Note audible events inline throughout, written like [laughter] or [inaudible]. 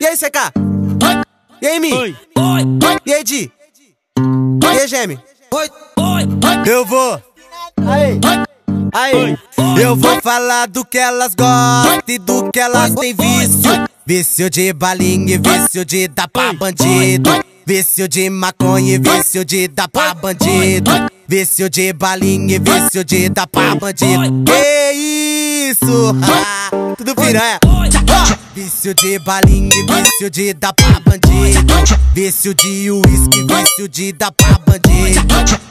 E aí, CK? E aí, Mi? Oi. E aí, Di? E aí, Geme? Eu vou. Aí. Aí. Eu vou falar do que elas gostam e do que elas têm vício. Vício de balinha e vício de dar pra bandido. Vício de maconha e vício de dar pra bandido. Vício de balinha e vício de dar pra bandido. Que isso? [laughs] Tudo piranha. Vício de balinha e vício de dar pra bandido. Vício de uísque, vício de dar pra bandido.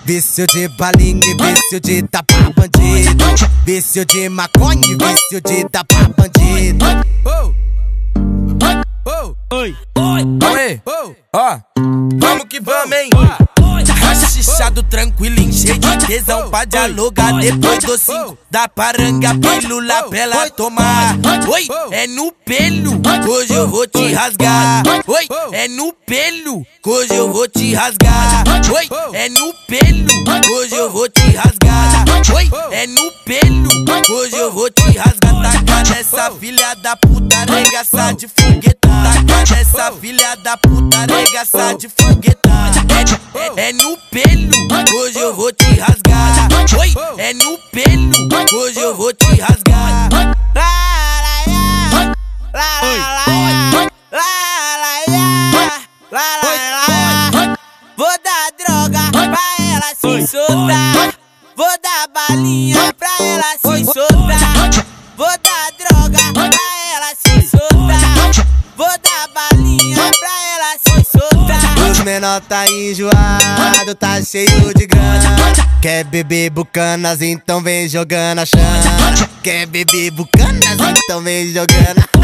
Vício de balinha e vício de dar pra bandido. Vício de maconha e vício de dar pra bandido. Oi. Oi, ó, vamos que vamos, hein? Cheio de tesão pra dialogar Depois do cinco da paranga, pílula pra ela tomar. Oi, é no pelo, hoje eu vou te rasgar. Oi, é no pelo, hoje eu vou te rasgar. Oi, é no pelo, hoje eu vou te rasgar. Oi, é no pelo, hoje eu vou te rasgar. Taca nessa filha da puta, regaça de fogueta. Taca nessa filha da puta, regaça de fogueta. É, é, é no pelo, no pelo, hoje eu vou te rasgar. Vou dar droga pra ela se soltar. Vou dar balinha pra ela se soltar. Vou dar menor tá enjoado, tá cheio de grana. Quer beber bucanas, então vem jogando a chana. Quer beber bucanas, então vem jogando.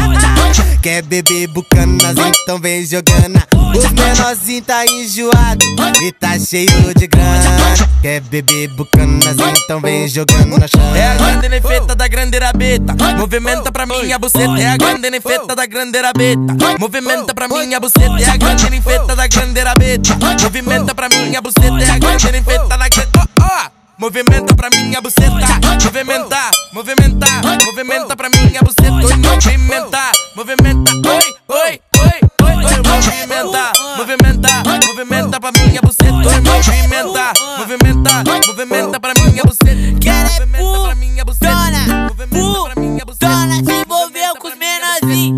Quer beber bucanas, então vem jogando. Os menorzinhos tá enjoado e tá cheio de grana. Quer beber bucanas, então vem jogando na chana. É a grande nefeta da grande rabeta Movimenta pra mim a buceta. É a grande nefeta da grande rabeta Movimenta pra mim a buceta. É a grande nefeta da grande rabeta Movimenta pra mim a buceta. É a grande nefeta da grande... Oh, oh! Movimenta pra minha buceta, movimentar, movimentar, movimenta pra minha buceta, movimenta, movimentar, movimenta, oi, oi, oi, oi, oi, movimentar, movimentar, movimenta pra minha buceta, oi, movimentar, movimentar, movimenta pra minha buceta, é movimenta pra minha buceta, se envolveu com os menorzinhos.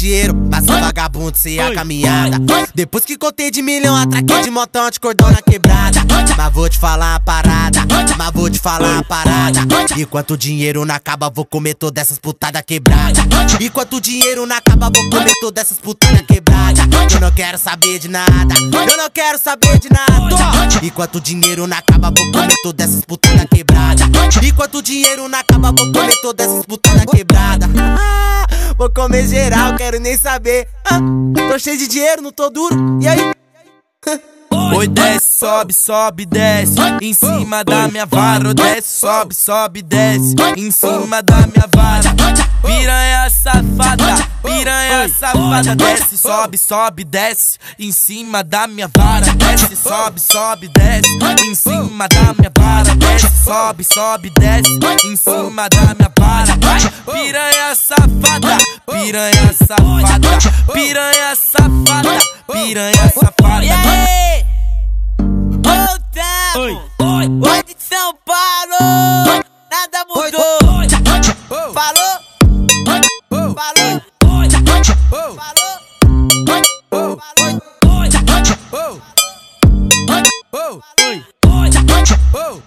Dinheiro, passa vagabundo sem a caminhada. Depois que contei de milhão, atraquei de montão de cordão na quebrada. Mas vou te falar uma parada, mas vou te falar uma parada. Enquanto o dinheiro não acaba, vou comer todas essas putadas quebradas. Enquanto o dinheiro não acaba, vou comer todas essas putadas quebradas. Eu não quero saber de nada, eu não quero saber de nada. Enquanto o dinheiro não acaba, vou comer todas essas putadas quebradas. Enquanto o dinheiro não acaba, vou comer todas essas putadas quebradas. Ah, Vou comer geral, quero nem saber Ah, Tô cheio de dinheiro, não tô duro, e aí? Oi, desce, sobe, sobe, desce. Em cima da minha vara desce, sobe, sobe, desce. Em cima da minha vara. Piranha safada, piranha safada. Desce, sobe, sobe, desce. Em cima da minha vara. Desce, sobe, sobe, desce. Em cima da minha vara. Desce, sobe, sobe, desce. Em cima da minha vara. Piranha safada, piranha safada. Piranha safada, piranha safada Oi.